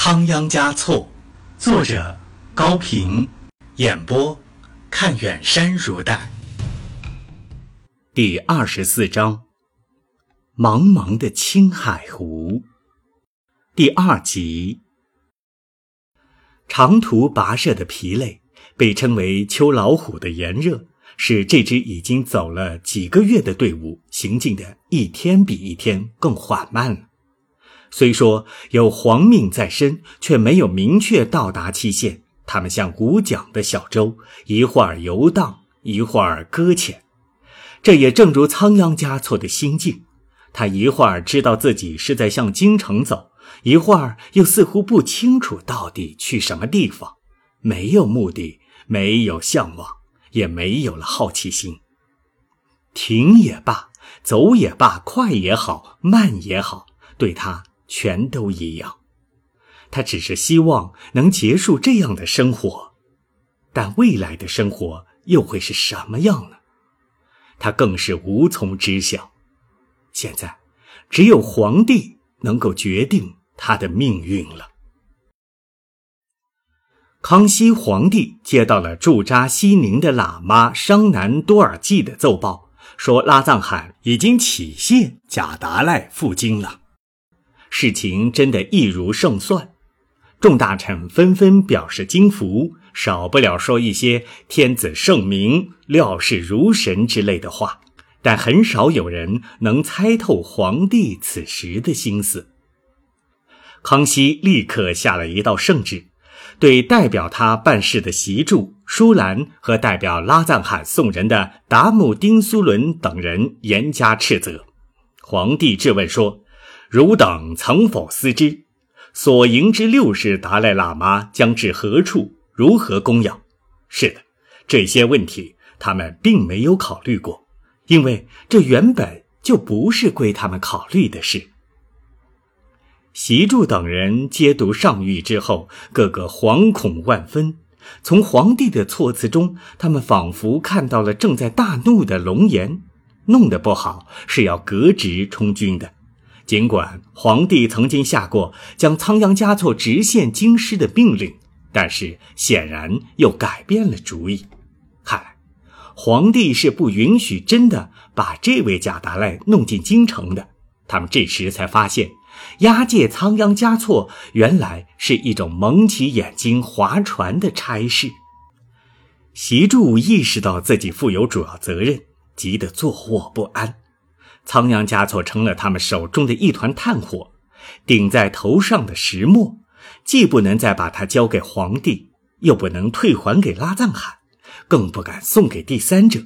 仓央嘉措，作者高平，演播看远山如黛。第二十四章：茫茫的青海湖。第二集：长途跋涉的疲累，被称为秋老虎的炎热。使这支已经走了几个月的队伍行进的一天比一天更缓慢了。虽说有皇命在身，却没有明确到达期限。他们像鼓桨的小舟，一会儿游荡，一会儿搁浅。这也正如仓央嘉措的心境，他一会儿知道自己是在向京城走，一会儿又似乎不清楚到底去什么地方，没有目的，没有向往。也没有了好奇心。停也罢，走也罢，快也好，慢也好，对他全都一样。他只是希望能结束这样的生活，但未来的生活又会是什么样呢？他更是无从知晓。现在，只有皇帝能够决定他的命运了。康熙皇帝接到了驻扎西宁的喇嘛商南多尔济的奏报，说拉藏汗已经起谢贾达赖赴京了。事情真的易如胜算，众大臣纷纷表示惊服，少不了说一些“天子圣明，料事如神”之类的话，但很少有人能猜透皇帝此时的心思。康熙立刻下了一道圣旨。对代表他办事的席柱、舒兰和代表拉藏汗送人的达木丁苏伦等人严加斥责。皇帝质问说：“汝等曾否思之？所迎之六世达赖喇嘛将至何处？如何供养？”是的，这些问题他们并没有考虑过，因为这原本就不是归他们考虑的事。习柱等人接读上谕之后，个个惶恐万分。从皇帝的措辞中，他们仿佛看到了正在大怒的龙颜，弄得不好是要革职充军的。尽管皇帝曾经下过将仓央嘉措直线京师的命令，但是显然又改变了主意。看来，皇帝是不允许真的把这位贾达赖弄进京城的。他们这时才发现。押解仓央嘉措原来是一种蒙起眼睛划船的差事。习柱意识到自己负有主要责任，急得坐卧不安。仓央嘉措成了他们手中的一团炭火，顶在头上的石磨，既不能再把它交给皇帝，又不能退还给拉藏汗，更不敢送给第三者，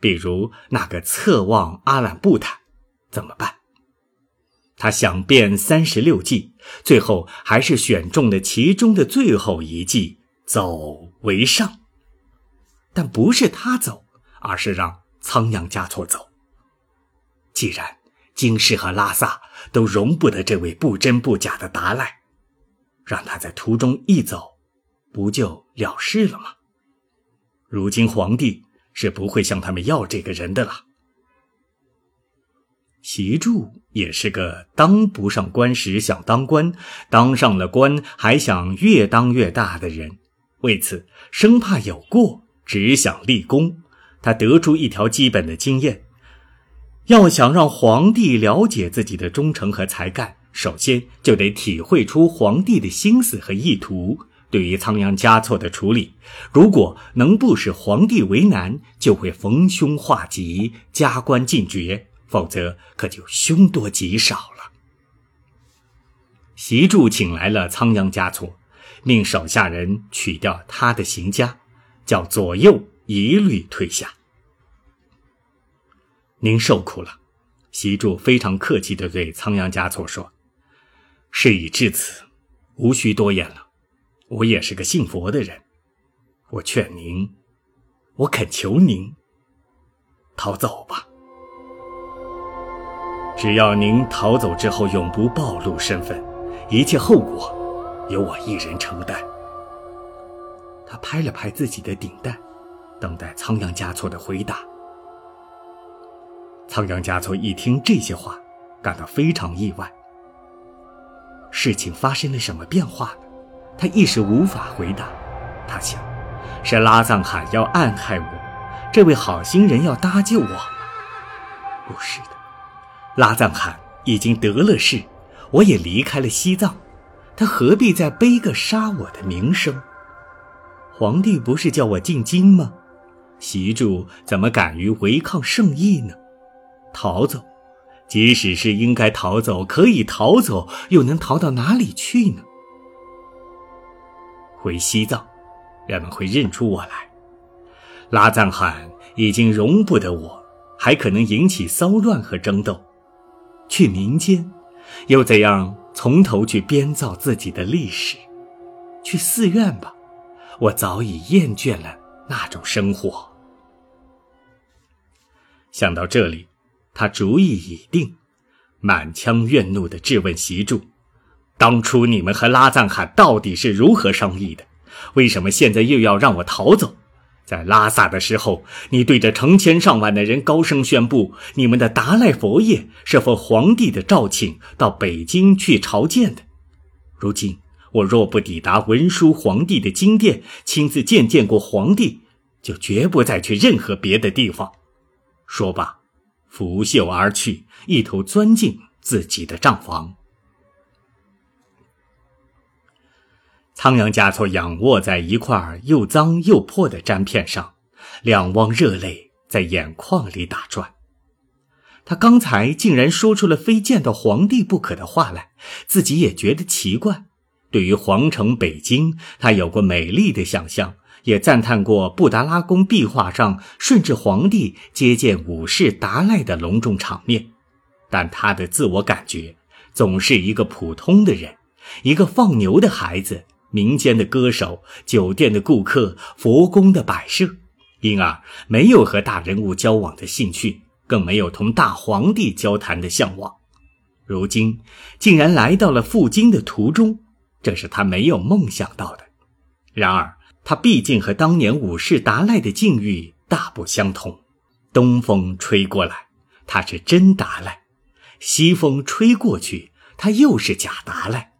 比如那个侧望阿兰布坦，怎么办？他想遍三十六计，最后还是选中了其中的最后一计——走为上。但不是他走，而是让仓央嘉措走。既然京师和拉萨都容不得这位不真不假的达赖，让他在途中一走，不就了事了吗？如今皇帝是不会向他们要这个人的了。习柱也是个当不上官时想当官，当上了官还想越当越大的人，为此生怕有过，只想立功。他得出一条基本的经验：要想让皇帝了解自己的忠诚和才干，首先就得体会出皇帝的心思和意图。对于仓央嘉措的处理，如果能不使皇帝为难，就会逢凶化吉，加官进爵。否则可就凶多吉少了。习柱请来了仓央嘉措，命手下人取掉他的行枷，叫左右一律退下。您受苦了，习柱非常客气地对仓央嘉措说：“事已至此，无需多言了。我也是个信佛的人，我劝您，我恳求您，逃走吧。”只要您逃走之后永不暴露身份，一切后果由我一人承担。他拍了拍自己的顶戴，等待仓央嘉措的回答。仓央嘉措一听这些话，感到非常意外。事情发生了什么变化呢？他一时无法回答。他想，是拉藏汗要暗害我，这位好心人要搭救我。不是的，拉藏汗已经得了势，我也离开了西藏，他何必再背个杀我的名声？皇帝不是叫我进京吗？习主怎么敢于违抗圣意呢？逃走，即使是应该逃走，可以逃走，又能逃到哪里去呢？回西藏，人们会认出我来。拉藏汗已经容不得我，还可能引起骚乱和争斗。去民间，又怎样从头去编造自己的历史？去寺院吧。我早已厌倦了那种生活。想到这里，他主意已定，满腔怨怒地质问习柱：“当初你们和拉藏汗到底是如何商议的？为什么现在又要让我逃走？在拉萨的时候，你对着成千上万的人高声宣布，你们的达赖佛爷是奉皇帝的召请到北京去朝见的。如今……”我若不抵达文殊皇帝的金殿，亲自见见过皇帝，就绝不再去任何别的地方。说罢，拂袖而去，一头钻进自己的帐房。仓央嘉措仰卧在一块又脏又破的毡片上，两汪热泪在眼眶里打转。他刚才竟然说出了非见到皇帝不可的话来，自己也觉得奇怪。对于皇城北京，他有过美丽的想象，也赞叹过布达拉宫壁画上顺治皇帝接见武士达赖的隆重场面。但他的自我感觉总是一个普通的人，一个放牛的孩子，民间的歌手，酒店的顾客，佛宫的摆设，因而没有和大人物交往的兴趣，更没有同大皇帝交谈的向往。如今竟然来到了赴京的途中。这是他没有梦想到的。然而，他毕竟和当年武士达赖的境遇大不相同。东风吹过来，他是真达赖；西风吹过去，他又是假达赖。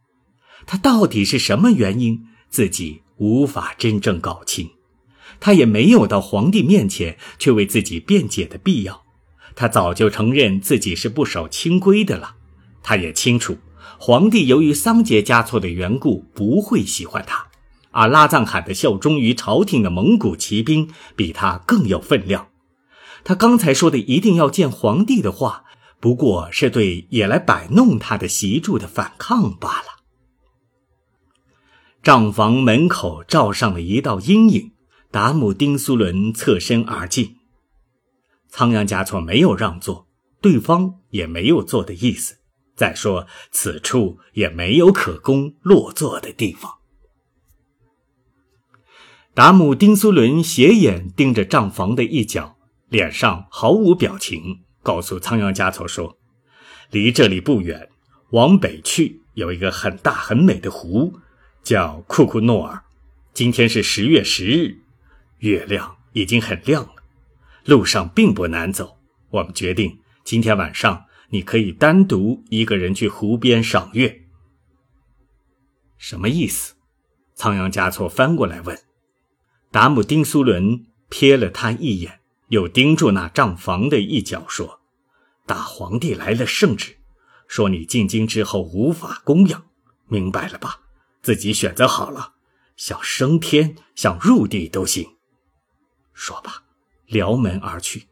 他到底是什么原因？自己无法真正搞清。他也没有到皇帝面前去为自己辩解的必要。他早就承认自己是不守清规的了。他也清楚。皇帝由于桑杰嘉措的缘故不会喜欢他，而拉藏汗的效忠于朝廷的蒙古骑兵比他更有分量。他刚才说的一定要见皇帝的话，不过是对也来摆弄他的习柱的反抗罢了。帐房门口罩上了一道阴影，达姆丁苏伦侧身而进，仓央嘉措没有让座，对方也没有坐的意思。再说，此处也没有可供落座的地方。达姆丁苏伦斜眼盯着帐房的一角，脸上毫无表情，告诉仓央嘉措说：“离这里不远，往北去有一个很大很美的湖，叫库库诺尔。今天是十月十日，月亮已经很亮了，路上并不难走。我们决定今天晚上。”你可以单独一个人去湖边赏月。什么意思？仓央嘉措翻过来问。达姆丁苏伦瞥了他一眼，又盯住那账房的一角说：“大皇帝来了圣旨，说你进京之后无法供养，明白了吧？自己选择好了，想升天，想入地都行。说罢，撩门而去。